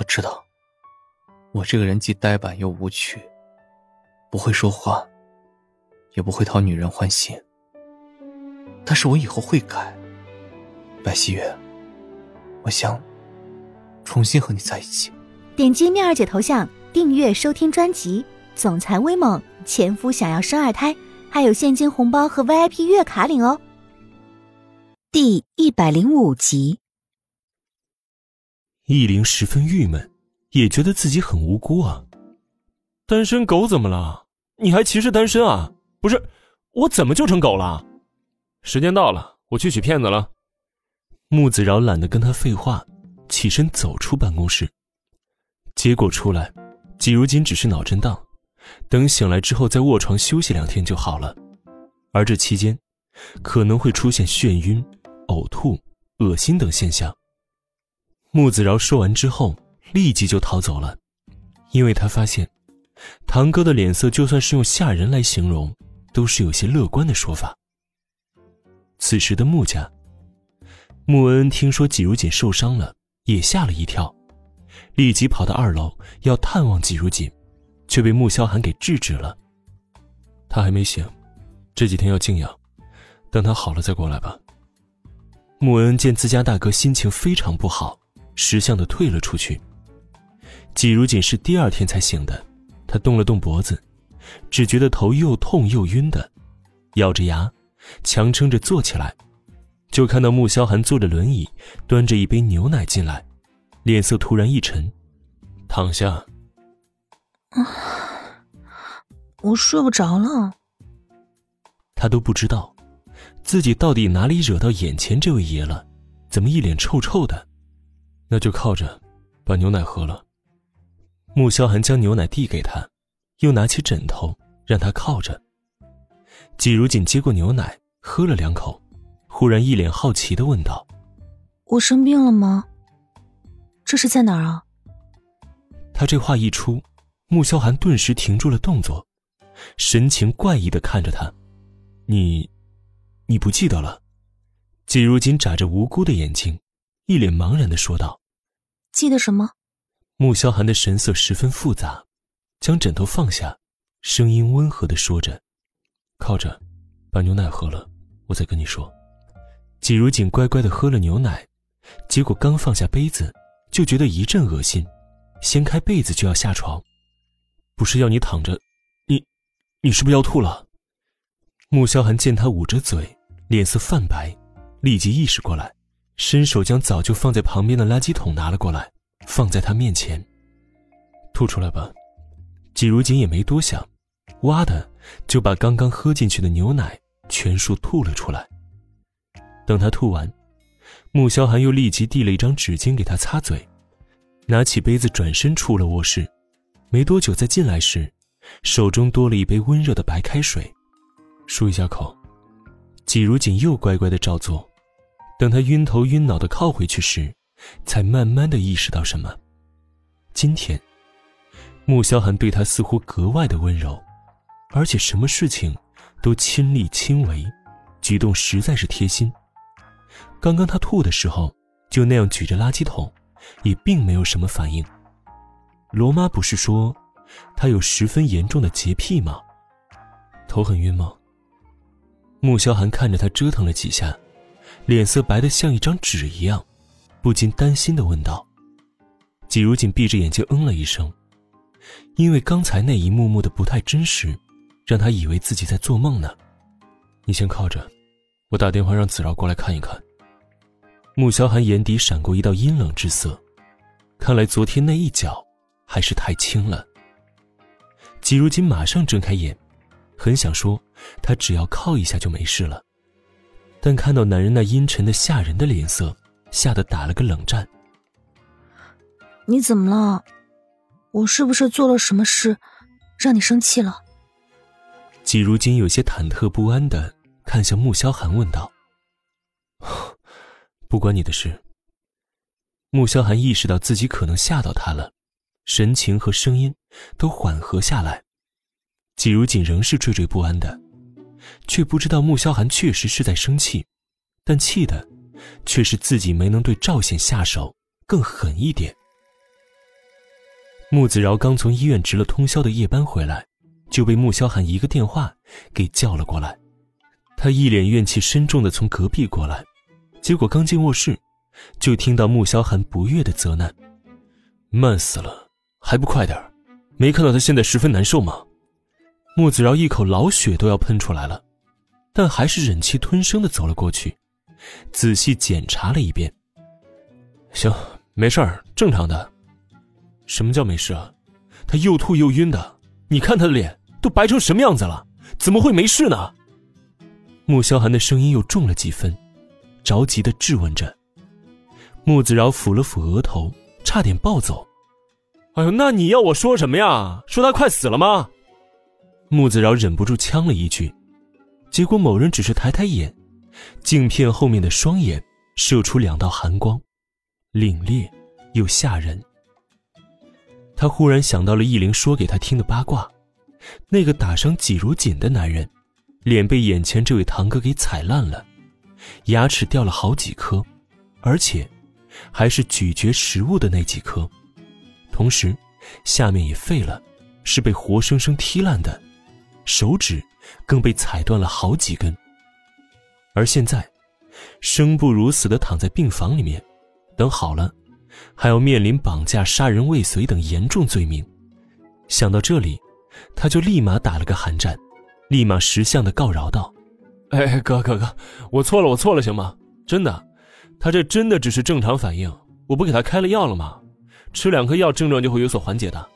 我知道，我这个人既呆板又无趣，不会说话，也不会讨女人欢心。但是我以后会改，白希月，我想重新和你在一起。点击妙儿姐头像，订阅收听专辑《总裁威猛前夫想要生二胎》，还有现金红包和 VIP 月卡领哦。第一百零五集。易灵十分郁闷，也觉得自己很无辜啊。单身狗怎么了？你还歧视单身啊？不是，我怎么就成狗了？时间到了，我去取片子了。木子饶懒得跟他废话，起身走出办公室。结果出来，季如锦只是脑震荡，等醒来之后再卧床休息两天就好了。而这期间，可能会出现眩晕、呕吐、恶心等现象。穆子饶说完之后，立即就逃走了，因为他发现，堂哥的脸色就算是用吓人来形容，都是有些乐观的说法。此时的穆家，穆恩听说季如锦受伤了，也吓了一跳，立即跑到二楼要探望季如锦，却被穆萧寒给制止了。他还没醒，这几天要静养，等他好了再过来吧。穆恩见自家大哥心情非常不好。识相的退了出去。季如锦是第二天才醒的，他动了动脖子，只觉得头又痛又晕的，咬着牙，强撑着坐起来，就看到穆萧寒坐着轮椅，端着一杯牛奶进来，脸色突然一沉，躺下。啊，我睡不着了。他都不知道，自己到底哪里惹到眼前这位爷了，怎么一脸臭臭的。那就靠着，把牛奶喝了。穆萧寒将牛奶递给他，又拿起枕头让他靠着。季如锦接过牛奶，喝了两口，忽然一脸好奇的问道：“我生病了吗？这是在哪儿啊？”他这话一出，穆萧寒顿时停住了动作，神情怪异的看着他：“你，你不记得了？”季如锦眨着无辜的眼睛，一脸茫然的说道。记得什么？穆萧寒的神色十分复杂，将枕头放下，声音温和的说着：“靠着，把牛奶喝了，我再跟你说。”季如锦乖乖的喝了牛奶，结果刚放下杯子，就觉得一阵恶心，掀开被子就要下床。不是要你躺着，你，你是不是要吐了？穆萧寒见他捂着嘴，脸色泛白，立即意识过来。伸手将早就放在旁边的垃圾桶拿了过来，放在他面前。吐出来吧。季如锦也没多想，哇的就把刚刚喝进去的牛奶全数吐了出来。等他吐完，穆萧寒又立即递了一张纸巾给他擦嘴，拿起杯子转身出了卧室。没多久再进来时，手中多了一杯温热的白开水，漱一下口。季如锦又乖乖的照做。等他晕头晕脑的靠回去时，才慢慢的意识到什么。今天，穆萧寒对他似乎格外的温柔，而且什么事情都亲力亲为，举动实在是贴心。刚刚他吐的时候，就那样举着垃圾桶，也并没有什么反应。罗妈不是说，他有十分严重的洁癖吗？头很晕吗？穆萧寒看着他折腾了几下。脸色白得像一张纸一样，不禁担心的问道：“季如锦，闭着眼睛嗯了一声，因为刚才那一幕幕的不太真实，让他以为自己在做梦呢。你先靠着，我打电话让子饶过来看一看。”穆萧寒眼底闪过一道阴冷之色，看来昨天那一脚还是太轻了。季如锦马上睁开眼，很想说，他只要靠一下就没事了。但看到男人那阴沉的吓人的脸色，吓得打了个冷战。你怎么了？我是不是做了什么事，让你生气了？季如锦有些忐忑不安的看向穆萧寒，问道：“不关你的事。”穆萧寒意识到自己可能吓到他了，神情和声音都缓和下来。季如锦仍是惴惴不安的。却不知道穆萧寒确实是在生气，但气的却是自己没能对赵显下手更狠一点。穆子饶刚从医院值了通宵的夜班回来，就被穆萧寒一个电话给叫了过来。他一脸怨气深重的从隔壁过来，结果刚进卧室，就听到穆萧寒不悦的责难：“慢死了，还不快点没看到他现在十分难受吗？”穆子饶一口老血都要喷出来了，但还是忍气吞声的走了过去，仔细检查了一遍。行，没事儿，正常的。什么叫没事啊？他又吐又晕的，你看他的脸都白成什么样子了，怎么会没事呢？穆萧寒的声音又重了几分，着急的质问着。穆子饶抚了抚额头，差点暴走。哎呦，那你要我说什么呀？说他快死了吗？穆子饶忍不住呛了一句，结果某人只是抬抬眼，镜片后面的双眼射出两道寒光，凛冽又吓人。他忽然想到了易灵说给他听的八卦，那个打伤季如锦的男人，脸被眼前这位堂哥给踩烂了，牙齿掉了好几颗，而且还是咀嚼食物的那几颗，同时下面也废了，是被活生生踢烂的。手指更被踩断了好几根，而现在，生不如死的躺在病房里面，等好了，还要面临绑架、杀人未遂等严重罪名。想到这里，他就立马打了个寒战，立马识相的告饶道：“哎，哥哥哥，我错了，我错了，行吗？真的，他这真的只是正常反应，我不给他开了药了吗？吃两颗药，症状就会有所缓解的。”